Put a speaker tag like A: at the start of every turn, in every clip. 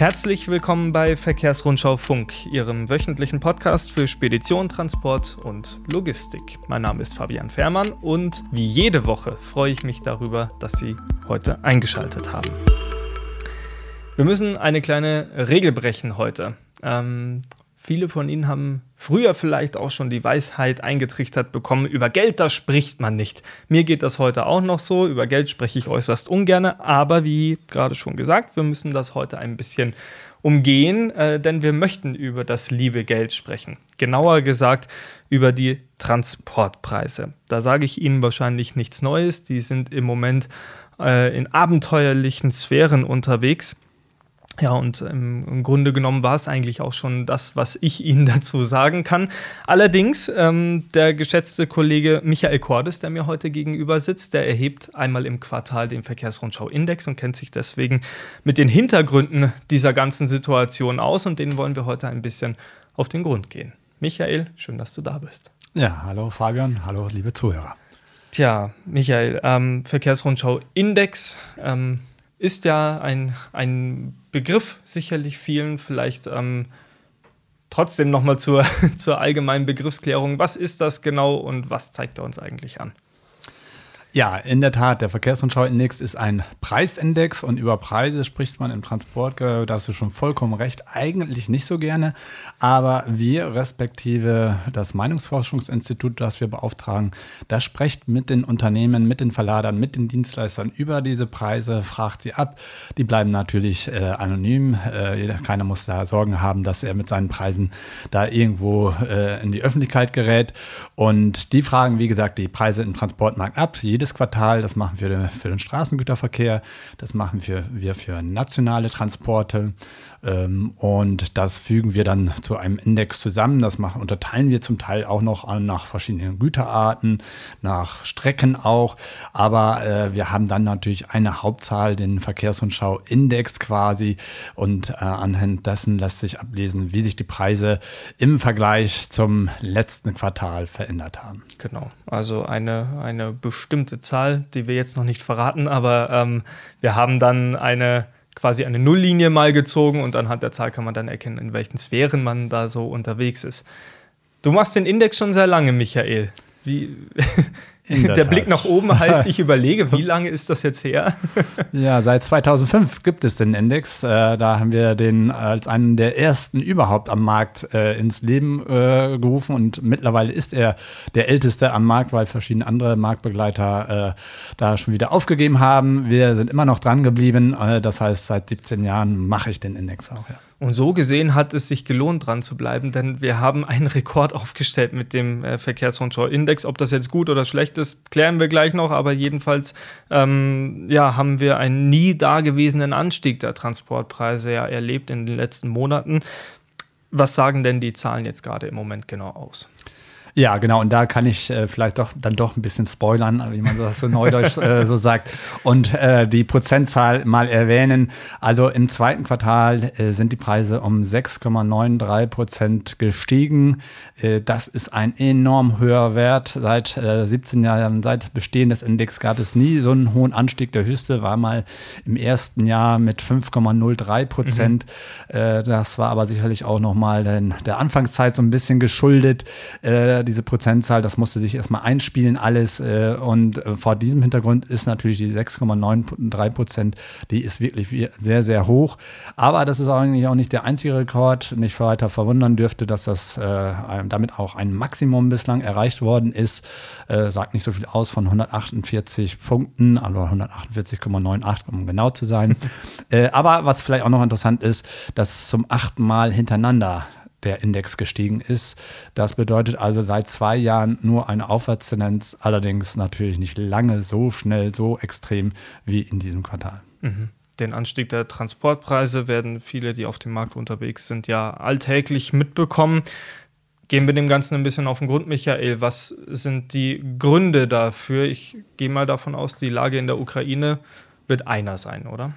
A: Herzlich willkommen bei Verkehrsrundschau Funk, Ihrem wöchentlichen Podcast für Spedition, Transport und Logistik. Mein Name ist Fabian Fährmann und wie jede Woche freue ich mich darüber, dass Sie heute eingeschaltet haben. Wir müssen eine kleine Regel brechen heute. Ähm, Viele von Ihnen haben früher vielleicht auch schon die Weisheit eingetrichtert bekommen, über Geld, da spricht man nicht. Mir geht das heute auch noch so, über Geld spreche ich äußerst ungern, aber wie gerade schon gesagt, wir müssen das heute ein bisschen umgehen, äh, denn wir möchten über das liebe Geld sprechen. Genauer gesagt über die Transportpreise. Da sage ich Ihnen wahrscheinlich nichts Neues, die sind im Moment äh, in abenteuerlichen Sphären unterwegs. Ja, und ähm, im Grunde genommen war es eigentlich auch schon das, was ich Ihnen dazu sagen kann. Allerdings, ähm, der geschätzte Kollege Michael Cordes, der mir heute gegenüber sitzt, der erhebt einmal im Quartal den Verkehrsrundschau-Index und kennt sich deswegen mit den Hintergründen dieser ganzen Situation aus und denen wollen wir heute ein bisschen auf den Grund gehen. Michael, schön, dass du da bist.
B: Ja, hallo Fabian, hallo liebe Zuhörer.
A: Tja, Michael, ähm, Verkehrsrundschau-Index ähm, ist ja ein, ein Begriff sicherlich vielen, vielleicht ähm, trotzdem nochmal zur, zur allgemeinen Begriffsklärung. Was ist das genau und was zeigt er uns eigentlich an?
B: Ja, in der Tat, der Verkehrsrundschau-Index ist ein Preisindex und über Preise spricht man im Transport, da hast du schon vollkommen recht, eigentlich nicht so gerne. Aber wir, respektive das Meinungsforschungsinstitut, das wir beauftragen, das spricht mit den Unternehmen, mit den Verladern, mit den Dienstleistern über diese Preise, fragt sie ab. Die bleiben natürlich äh, anonym. Äh, keiner muss da Sorgen haben, dass er mit seinen Preisen da irgendwo äh, in die Öffentlichkeit gerät. Und die fragen, wie gesagt, die Preise im Transportmarkt ab. Jede jedes Quartal. Das machen wir für den Straßengüterverkehr, das machen wir, wir für nationale Transporte ähm, und das fügen wir dann zu einem Index zusammen. Das machen, unterteilen wir zum Teil auch noch nach verschiedenen Güterarten, nach Strecken auch. Aber äh, wir haben dann natürlich eine Hauptzahl, den Verkehrsrundschau-Index quasi. Und äh, anhand dessen lässt sich ablesen, wie sich die Preise im Vergleich zum letzten Quartal verändert haben.
A: Genau, also eine, eine bestimmte bestimmte Zahl, die wir jetzt noch nicht verraten, aber ähm, wir haben dann eine quasi eine Nulllinie mal gezogen und anhand der Zahl kann man dann erkennen, in welchen Sphären man da so unterwegs ist. Du machst den Index schon sehr lange, Michael. Wie, der, der Blick nach oben heißt, ich überlege, wie lange ist das jetzt her?
B: ja, seit 2005 gibt es den Index. Äh, da haben wir den als einen der ersten überhaupt am Markt äh, ins Leben äh, gerufen und mittlerweile ist er der älteste am Markt, weil verschiedene andere Marktbegleiter äh, da schon wieder aufgegeben haben. Wir sind immer noch dran geblieben. Äh, das heißt, seit 17 Jahren mache ich den Index auch. Ja.
A: Und so gesehen hat es sich gelohnt, dran zu bleiben, denn wir haben einen Rekord aufgestellt mit dem äh, Verkehrsrundschau-Index. Ob das jetzt gut oder schlecht ist, klären wir gleich noch, aber jedenfalls ähm, ja, haben wir einen nie dagewesenen Anstieg der Transportpreise ja erlebt in den letzten Monaten. Was sagen denn die Zahlen jetzt gerade im Moment genau aus?
B: Ja, genau. Und da kann ich äh, vielleicht doch dann doch ein bisschen spoilern, wie man das so neudeutsch äh, so sagt, und äh, die Prozentzahl mal erwähnen. Also im zweiten Quartal äh, sind die Preise um 6,93 Prozent gestiegen. Äh, das ist ein enorm höher Wert. Seit 17 äh, Jahren, seit Bestehen des Index gab es nie so einen hohen Anstieg. Der höchste war mal im ersten Jahr mit 5,03 Prozent. Mhm. das war aber sicherlich auch nochmal der Anfangszeit so ein bisschen geschuldet diese Prozentzahl, das musste sich erstmal einspielen, alles. Äh, und äh, vor diesem Hintergrund ist natürlich die 6,93 Prozent, die ist wirklich sehr, sehr hoch. Aber das ist eigentlich auch nicht der einzige Rekord. Nicht weiter verwundern dürfte, dass das äh, damit auch ein Maximum bislang erreicht worden ist. sagt nicht so viel aus von 148 Punkten, also 148,98, um genau zu sein. aber was vielleicht auch noch interessant ist, dass zum achten Mal hintereinander der Index gestiegen ist. Das bedeutet also seit zwei Jahren nur eine Aufwärtstendenz, allerdings natürlich nicht lange so schnell, so extrem wie in diesem Quartal.
A: Mhm. Den Anstieg der Transportpreise werden viele, die auf dem Markt unterwegs sind, ja alltäglich mitbekommen. Gehen wir dem Ganzen ein bisschen auf den Grund, Michael. Was sind die Gründe dafür? Ich gehe mal davon aus, die Lage in der Ukraine wird einer sein, oder?
B: Ja,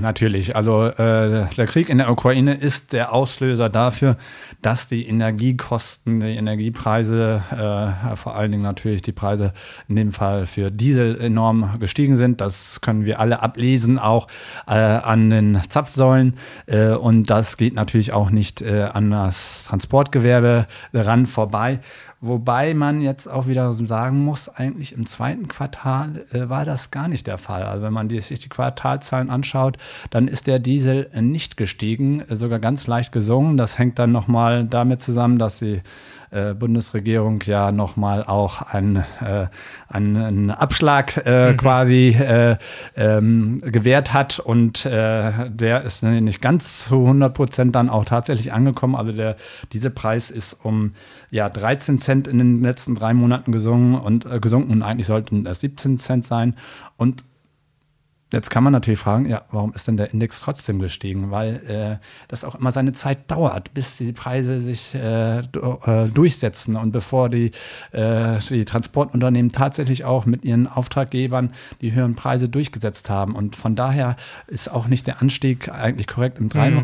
B: natürlich. Also äh, der Krieg in der Ukraine ist der Auslöser dafür, dass die Energiekosten, die Energiepreise, äh, vor allen Dingen natürlich die Preise in dem Fall für Diesel enorm gestiegen sind. Das können wir alle ablesen, auch äh, an den Zapfsäulen. Äh, und das geht natürlich auch nicht äh, an das Transportgewerbe ran vorbei. Wobei man jetzt auch wieder sagen muss, eigentlich im zweiten Quartal äh, war das gar nicht der Fall. Also wenn man sich die Quartalzahlen anschaut, dann ist der Diesel nicht gestiegen, sogar ganz leicht gesungen. Das hängt dann nochmal damit zusammen, dass sie äh, Bundesregierung ja nochmal auch einen, äh, einen Abschlag äh, mhm. quasi äh, ähm, gewährt hat und äh, der ist nicht ganz zu 100 Prozent dann auch tatsächlich angekommen. Also der, dieser Preis ist um ja, 13 Cent in den letzten drei Monaten gesungen und, äh, gesunken und eigentlich sollten das 17 Cent sein. Und Jetzt kann man natürlich fragen, ja, warum ist denn der Index trotzdem gestiegen? Weil äh, das auch immer seine Zeit dauert, bis die Preise sich äh, äh, durchsetzen und bevor die, äh, die Transportunternehmen tatsächlich auch mit ihren Auftraggebern die höheren Preise durchgesetzt haben. Und von daher ist auch nicht der Anstieg eigentlich korrekt im drei mhm.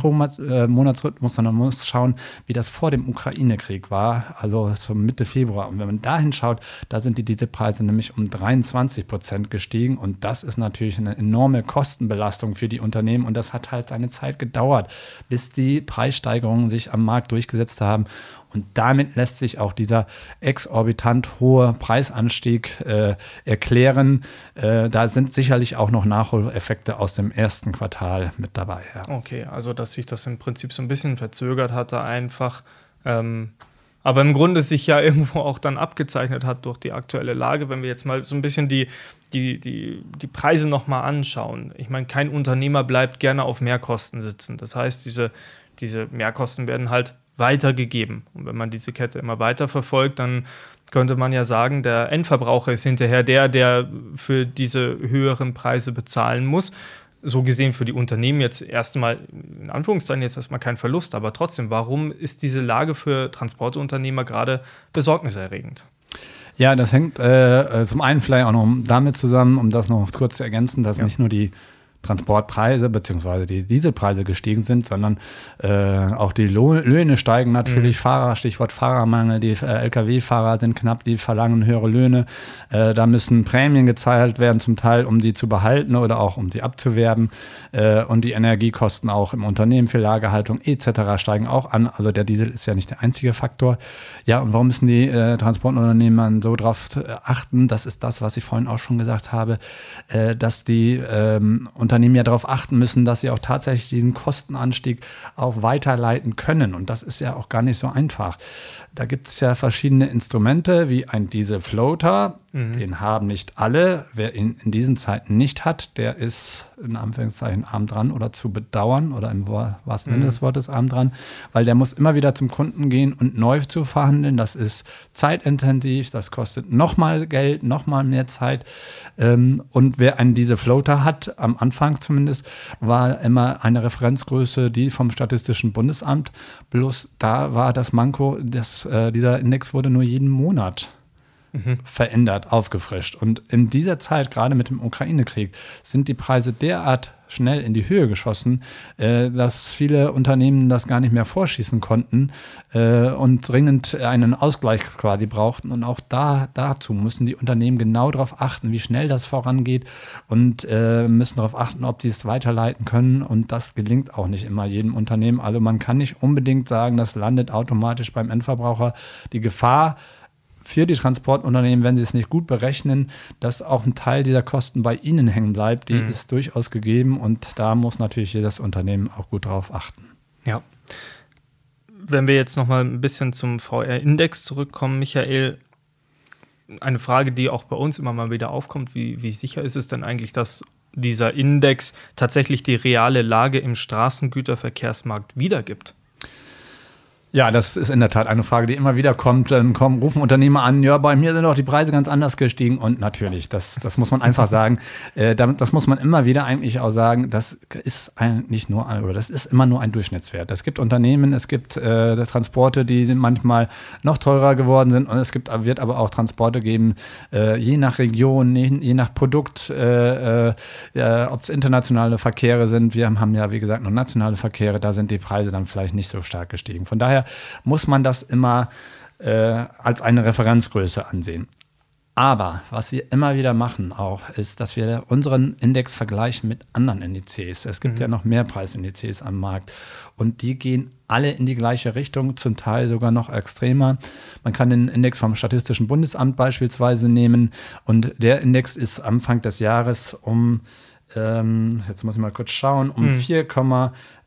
B: Monatsrhythmus, sondern man muss schauen, wie das vor dem Ukraine-Krieg war, also zum Mitte Februar. Und wenn man dahin schaut, da sind die Dieselpreise nämlich um 23 Prozent gestiegen und das ist natürlich eine enorme Kostenbelastung für die Unternehmen und das hat halt seine Zeit gedauert, bis die Preissteigerungen sich am Markt durchgesetzt haben. Und damit lässt sich auch dieser exorbitant hohe Preisanstieg äh, erklären. Äh, da sind sicherlich auch noch Nachholeffekte aus dem ersten Quartal mit dabei.
A: Ja. Okay, also dass sich das im Prinzip so ein bisschen verzögert hatte, einfach. Ähm aber im Grunde sich ja irgendwo auch dann abgezeichnet hat durch die aktuelle Lage, wenn wir jetzt mal so ein bisschen die, die, die, die Preise nochmal anschauen. Ich meine, kein Unternehmer bleibt gerne auf Mehrkosten sitzen. Das heißt, diese, diese Mehrkosten werden halt weitergegeben. Und wenn man diese Kette immer weiter verfolgt, dann könnte man ja sagen, der Endverbraucher ist hinterher der, der für diese höheren Preise bezahlen muss so gesehen für die Unternehmen jetzt erstmal, in Anführungszeichen jetzt erstmal kein Verlust, aber trotzdem, warum ist diese Lage für Transportunternehmer gerade besorgniserregend?
B: Ja, das hängt äh, zum einen vielleicht auch noch damit zusammen, um das noch kurz zu ergänzen, dass ja. nicht nur die Transportpreise bzw. die Dieselpreise gestiegen sind, sondern äh, auch die Löhne steigen natürlich. Mhm. Fahrer, Stichwort Fahrermangel, die äh, Lkw-Fahrer sind knapp, die verlangen höhere Löhne. Äh, da müssen Prämien gezahlt werden, zum Teil, um sie zu behalten oder auch um sie abzuwerben. Äh, und die Energiekosten auch im Unternehmen für Lagerhaltung etc. steigen auch an. Also der Diesel ist ja nicht der einzige Faktor. Ja, und warum müssen die äh, Transportunternehmen so darauf äh, achten? Das ist das, was ich vorhin auch schon gesagt habe, dass die ähm, Unternehmen ja darauf achten müssen, dass sie auch tatsächlich diesen Kostenanstieg auch weiterleiten können. Und das ist ja auch gar nicht so einfach. Da gibt es ja verschiedene Instrumente, wie ein Diesel-Floater. Mhm. Den haben nicht alle. Wer ihn in diesen Zeiten nicht hat, der ist in Anführungszeichen arm dran oder zu bedauern oder im wahrsten Sinne mhm. des Wortes arm dran, weil der muss immer wieder zum Kunden gehen und neu zu verhandeln. Das ist zeitintensiv, das kostet nochmal Geld, nochmal mehr Zeit. Ähm, und wer einen Diesel-Floater hat, am Anfang zumindest, war immer eine Referenzgröße, die vom Statistischen Bundesamt. Bloß da war das Manko, das äh, dieser Index wurde nur jeden Monat mhm. verändert, aufgefrischt. Und in dieser Zeit, gerade mit dem Ukraine-Krieg, sind die Preise derart schnell in die Höhe geschossen, äh, dass viele Unternehmen das gar nicht mehr vorschießen konnten äh, und dringend einen Ausgleich quasi brauchten. Und auch da, dazu müssen die Unternehmen genau darauf achten, wie schnell das vorangeht und äh, müssen darauf achten, ob sie es weiterleiten können. Und das gelingt auch nicht immer jedem Unternehmen. Also man kann nicht unbedingt sagen, das landet automatisch beim Endverbraucher. Die Gefahr, für die Transportunternehmen, wenn sie es nicht gut berechnen, dass auch ein Teil dieser Kosten bei ihnen hängen bleibt, die mhm. ist durchaus gegeben und da muss natürlich jedes Unternehmen auch gut drauf achten.
A: Ja. Wenn wir jetzt noch mal ein bisschen zum VR-Index zurückkommen, Michael, eine Frage, die auch bei uns immer mal wieder aufkommt, wie, wie sicher ist es denn eigentlich, dass dieser Index tatsächlich die reale Lage im Straßengüterverkehrsmarkt wiedergibt?
B: Ja, das ist in der Tat eine Frage, die immer wieder kommt. Dann kommen, rufen Unternehmer an, ja, bei mir sind auch die Preise ganz anders gestiegen. Und natürlich, das, das muss man einfach sagen. Äh, das muss man immer wieder eigentlich auch sagen, das ist ein, nicht nur, oder das ist immer nur ein Durchschnittswert. Es gibt Unternehmen, es gibt äh, Transporte, die manchmal noch teurer geworden sind. Und es gibt, wird aber auch Transporte geben, äh, je nach Region, je, je nach Produkt, äh, äh ob es internationale Verkehre sind. Wir haben ja, wie gesagt, nur nationale Verkehre, da sind die Preise dann vielleicht nicht so stark gestiegen. Von daher muss man das immer äh, als eine Referenzgröße ansehen. Aber was wir immer wieder machen auch, ist, dass wir unseren Index vergleichen mit anderen Indizes. Es gibt mhm. ja noch mehr Preisindizes am Markt und die gehen alle in die gleiche Richtung, zum Teil sogar noch extremer. Man kann den Index vom Statistischen Bundesamt beispielsweise nehmen und der Index ist Anfang des Jahres um, ähm, jetzt muss ich mal kurz schauen, um mhm. 4,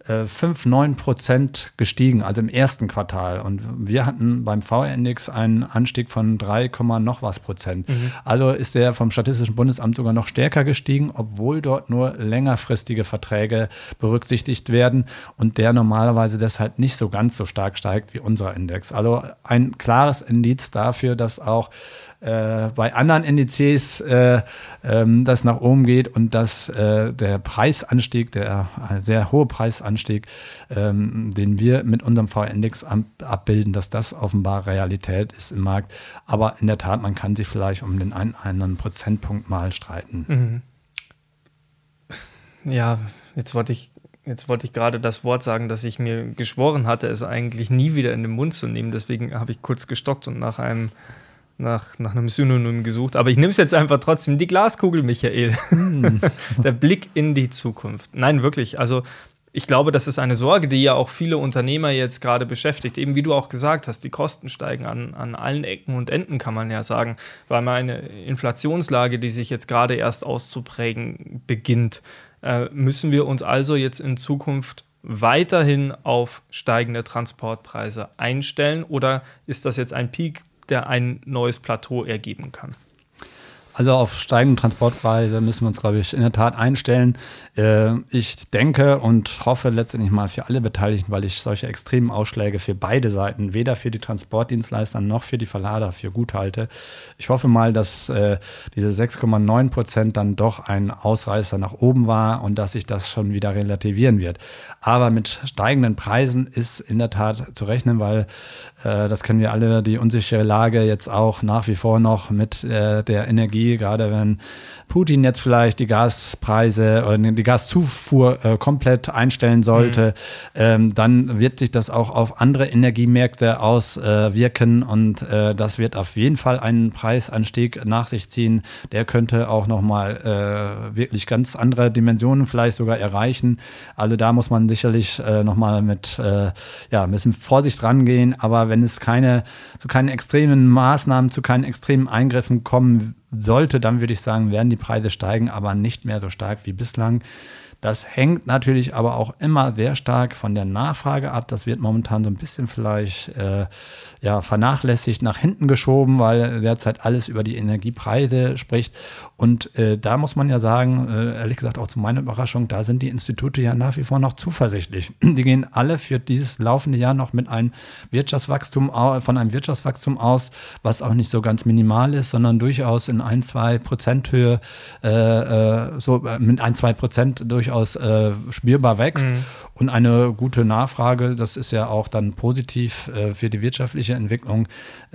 B: 5, 9 Prozent gestiegen, also im ersten Quartal. Und wir hatten beim VR-Index einen Anstieg von 3, noch was Prozent. Mhm. Also ist der vom Statistischen Bundesamt sogar noch stärker gestiegen, obwohl dort nur längerfristige Verträge berücksichtigt werden und der normalerweise deshalb nicht so ganz so stark steigt wie unser Index. Also ein klares Indiz dafür, dass auch äh, bei anderen Indizes äh, ähm, das nach oben geht und dass äh, der Preisanstieg, der äh, sehr hohe Preisanstieg, ähm, den wir mit unserem VR-Index abbilden, dass das offenbar Realität ist im Markt. Aber in der Tat, man kann sich vielleicht um den einen, einen Prozentpunkt mal streiten.
A: Mhm. Ja, jetzt wollte ich Jetzt wollte ich gerade das Wort sagen, dass ich mir geschworen hatte, es eigentlich nie wieder in den Mund zu nehmen. Deswegen habe ich kurz gestockt und nach einem nach, nach einem Synonym gesucht, aber ich nehme es jetzt einfach trotzdem. Die Glaskugel, Michael. Hm. Der Blick in die Zukunft. Nein, wirklich. Also, ich glaube, das ist eine Sorge, die ja auch viele Unternehmer jetzt gerade beschäftigt. Eben wie du auch gesagt hast, die Kosten steigen an, an allen Ecken und Enden, kann man ja sagen, weil man eine Inflationslage, die sich jetzt gerade erst auszuprägen beginnt. Äh, müssen wir uns also jetzt in Zukunft weiterhin auf steigende Transportpreise einstellen oder ist das jetzt ein Peak, der ein neues Plateau ergeben kann.
B: Also auf steigende Transportpreise müssen wir uns, glaube ich, in der Tat einstellen. Äh, ich denke und hoffe letztendlich mal für alle Beteiligten, weil ich solche extremen Ausschläge für beide Seiten, weder für die Transportdienstleister noch für die Verlader, für gut halte. Ich hoffe mal, dass äh, diese 6,9 Prozent dann doch ein Ausreißer nach oben war und dass sich das schon wieder relativieren wird. Aber mit steigenden Preisen ist in der Tat zu rechnen, weil das kennen wir alle, die unsichere Lage jetzt auch nach wie vor noch mit der Energie gerade wenn Putin jetzt vielleicht die Gaspreise oder die Gaszufuhr äh, komplett einstellen sollte, mhm. ähm, dann wird sich das auch auf andere Energiemärkte auswirken äh, und äh, das wird auf jeden Fall einen Preisanstieg nach sich ziehen. Der könnte auch nochmal äh, wirklich ganz andere Dimensionen vielleicht sogar erreichen. Also da muss man sicherlich äh, nochmal mit äh, ja, ein bisschen Vorsicht rangehen, aber wenn es keine zu keinen extremen Maßnahmen, zu keinen extremen Eingriffen kommen sollte, dann würde ich sagen, werden die Preise steigen, aber nicht mehr so stark wie bislang. Das hängt natürlich aber auch immer sehr stark von der Nachfrage ab. Das wird momentan so ein bisschen vielleicht äh, ja, vernachlässigt, nach hinten geschoben, weil derzeit alles über die Energiepreise spricht. Und äh, da muss man ja sagen, äh, ehrlich gesagt auch zu meiner Überraschung, da sind die Institute ja nach wie vor noch zuversichtlich. Die gehen alle für dieses laufende Jahr noch mit einem Wirtschaftswachstum, von einem Wirtschaftswachstum aus, was auch nicht so ganz minimal ist, sondern durchaus in ein, zwei Prozent Höhe, äh, äh, so äh, mit ein, zwei Prozent durchaus spürbar wächst. Mhm. Und eine gute Nachfrage, das ist ja auch dann positiv für die wirtschaftliche Entwicklung,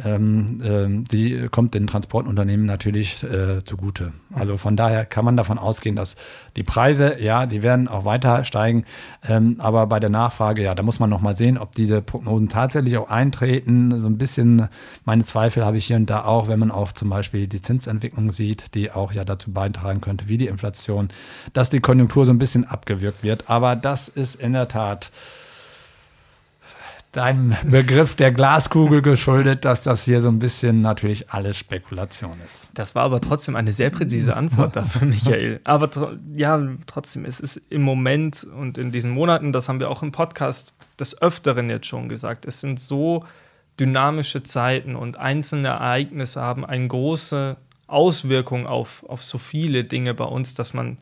B: ähm, ähm, die kommt den Transportunternehmen natürlich äh, zugute. Also von daher kann man davon ausgehen, dass die Preise, ja, die werden auch weiter steigen, ähm, aber bei der Nachfrage, ja, da muss man noch mal sehen, ob diese Prognosen tatsächlich auch eintreten. So ein bisschen meine Zweifel habe ich hier und da auch, wenn man auch zum Beispiel die Zinsentwicklung sieht, die auch ja dazu beitragen könnte, wie die Inflation, dass die Konjunktur so ein bisschen abgewürgt wird. Aber das ist in der Tat deinem Begriff der Glaskugel geschuldet, dass das hier so ein bisschen natürlich alles Spekulation ist.
A: Das war aber trotzdem eine sehr präzise Antwort dafür, Michael. Aber tr ja, trotzdem, es ist im Moment und in diesen Monaten, das haben wir auch im Podcast des Öfteren jetzt schon gesagt, es sind so dynamische Zeiten und einzelne Ereignisse haben eine große Auswirkung auf, auf so viele Dinge bei uns, dass man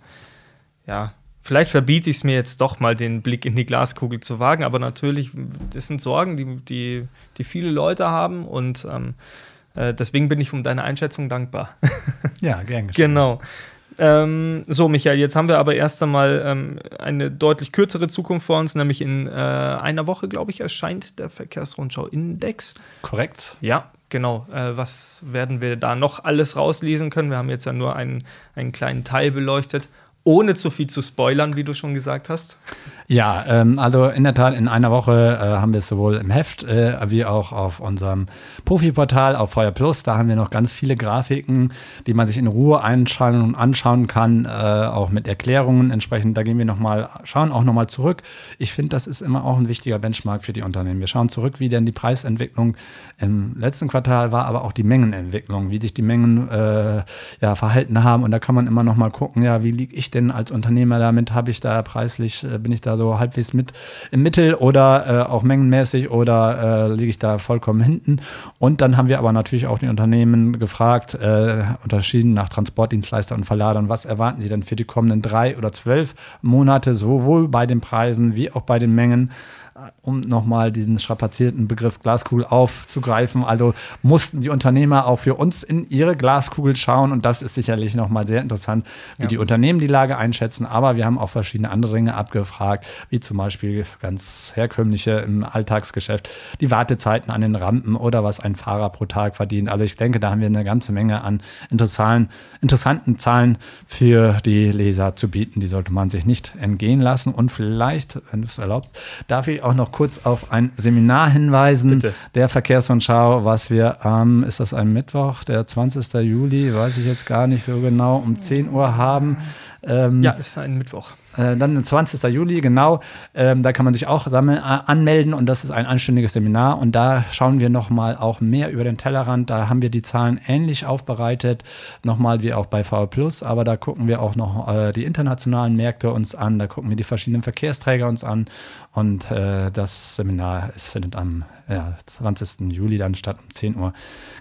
A: ja vielleicht verbiete ich es mir jetzt doch mal, den Blick in die Glaskugel zu wagen, aber natürlich, das sind Sorgen, die, die, die viele Leute haben und ähm, äh, deswegen bin ich um deine Einschätzung dankbar.
B: Ja, gern
A: geschehen. Genau. Ähm, so, Michael, jetzt haben wir aber erst einmal ähm, eine deutlich kürzere Zukunft vor uns, nämlich in äh, einer Woche, glaube ich, erscheint der Verkehrsrundschau-Index.
B: Korrekt.
A: Ja, genau. Äh, was werden wir da noch alles rauslesen können? Wir haben jetzt ja nur einen, einen kleinen Teil beleuchtet ohne zu viel zu spoilern, wie du schon gesagt hast?
B: Ja, ähm, also in der Tat, in einer Woche äh, haben wir es sowohl im Heft äh, wie auch auf unserem Profi-Portal auf Feuer Plus. Da haben wir noch ganz viele Grafiken, die man sich in Ruhe einschauen und anschauen kann, äh, auch mit Erklärungen entsprechend. Da gehen wir nochmal, schauen auch nochmal zurück. Ich finde, das ist immer auch ein wichtiger Benchmark für die Unternehmen. Wir schauen zurück, wie denn die Preisentwicklung im letzten Quartal war, aber auch die Mengenentwicklung, wie sich die Mengen äh, ja, verhalten haben. Und da kann man immer nochmal gucken, ja, wie liege ich denn denn als Unternehmer damit? Habe ich da preislich, äh, bin ich da so halbwegs mit im Mittel oder äh, auch mengenmäßig oder äh, liege ich da vollkommen hinten? Und dann haben wir aber natürlich auch die Unternehmen gefragt, äh, unterschieden nach Transportdienstleistern und Verladern, was erwarten sie denn für die kommenden drei oder zwölf Monate, sowohl bei den Preisen wie auch bei den Mengen? Um nochmal diesen strapazierten Begriff Glaskugel aufzugreifen. Also mussten die Unternehmer auch für uns in ihre Glaskugel schauen und das ist sicherlich nochmal sehr interessant, wie ja. die Unternehmen die Lage einschätzen. Aber wir haben auch verschiedene andere Dinge abgefragt, wie zum Beispiel ganz herkömmliche im Alltagsgeschäft, die Wartezeiten an den Rampen oder was ein Fahrer pro Tag verdient. Also ich denke, da haben wir eine ganze Menge an interessanten, interessanten Zahlen für die Leser zu bieten. Die sollte man sich nicht entgehen lassen. Und vielleicht, wenn du es erlaubst, darf ich auch auch noch kurz auf ein Seminar hinweisen Bitte. der Verkehrsrundschau, was wir am, ähm, ist das ein Mittwoch, der 20. Juli, weiß ich jetzt gar nicht so genau, um 10 Uhr haben.
A: Ähm, ja, ist ein Mittwoch.
B: Äh, dann 20. Juli, genau. Ähm, da kann man sich auch sammeln, äh, anmelden und das ist ein anständiges Seminar. Und da schauen wir nochmal auch mehr über den Tellerrand. Da haben wir die Zahlen ähnlich aufbereitet, nochmal wie auch bei VW Plus. Aber da gucken wir auch noch äh, die internationalen Märkte uns an. Da gucken wir die verschiedenen Verkehrsträger uns an. Und äh, das Seminar es findet am ja, 20. Juli dann statt. Um 10 Uhr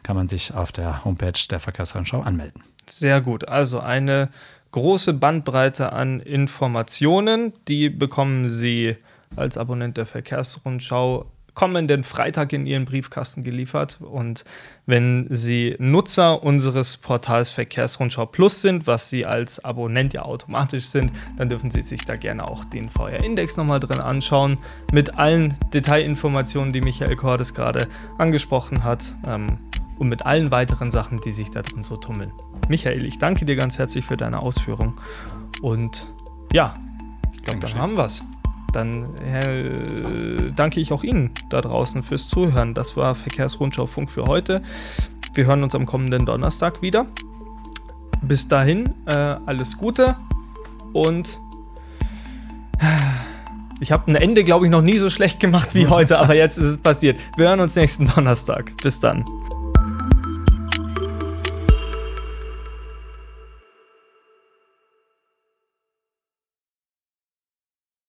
B: kann man sich auf der Homepage der Verkehrsrundschau anmelden.
A: Sehr gut. Also eine große Bandbreite an Informationen. Die bekommen Sie als Abonnent der Verkehrsrundschau kommenden Freitag in Ihren Briefkasten geliefert. Und wenn Sie Nutzer unseres Portals Verkehrsrundschau Plus sind, was Sie als Abonnent ja automatisch sind, dann dürfen Sie sich da gerne auch den VR-Index nochmal drin anschauen. Mit allen Detailinformationen, die Michael Cordes gerade angesprochen hat. Ähm, und mit allen weiteren Sachen, die sich da drin so tummeln. Michael, ich danke dir ganz herzlich für deine Ausführung. Und ja, ich glaube, dann haben wir es. Dann äh, danke ich auch Ihnen da draußen fürs Zuhören. Das war Verkehrsrundschau Funk für heute. Wir hören uns am kommenden Donnerstag wieder. Bis dahin, äh, alles Gute und ich habe ein Ende, glaube ich, noch nie so schlecht gemacht wie heute, aber jetzt ist es passiert. Wir hören uns nächsten Donnerstag. Bis dann.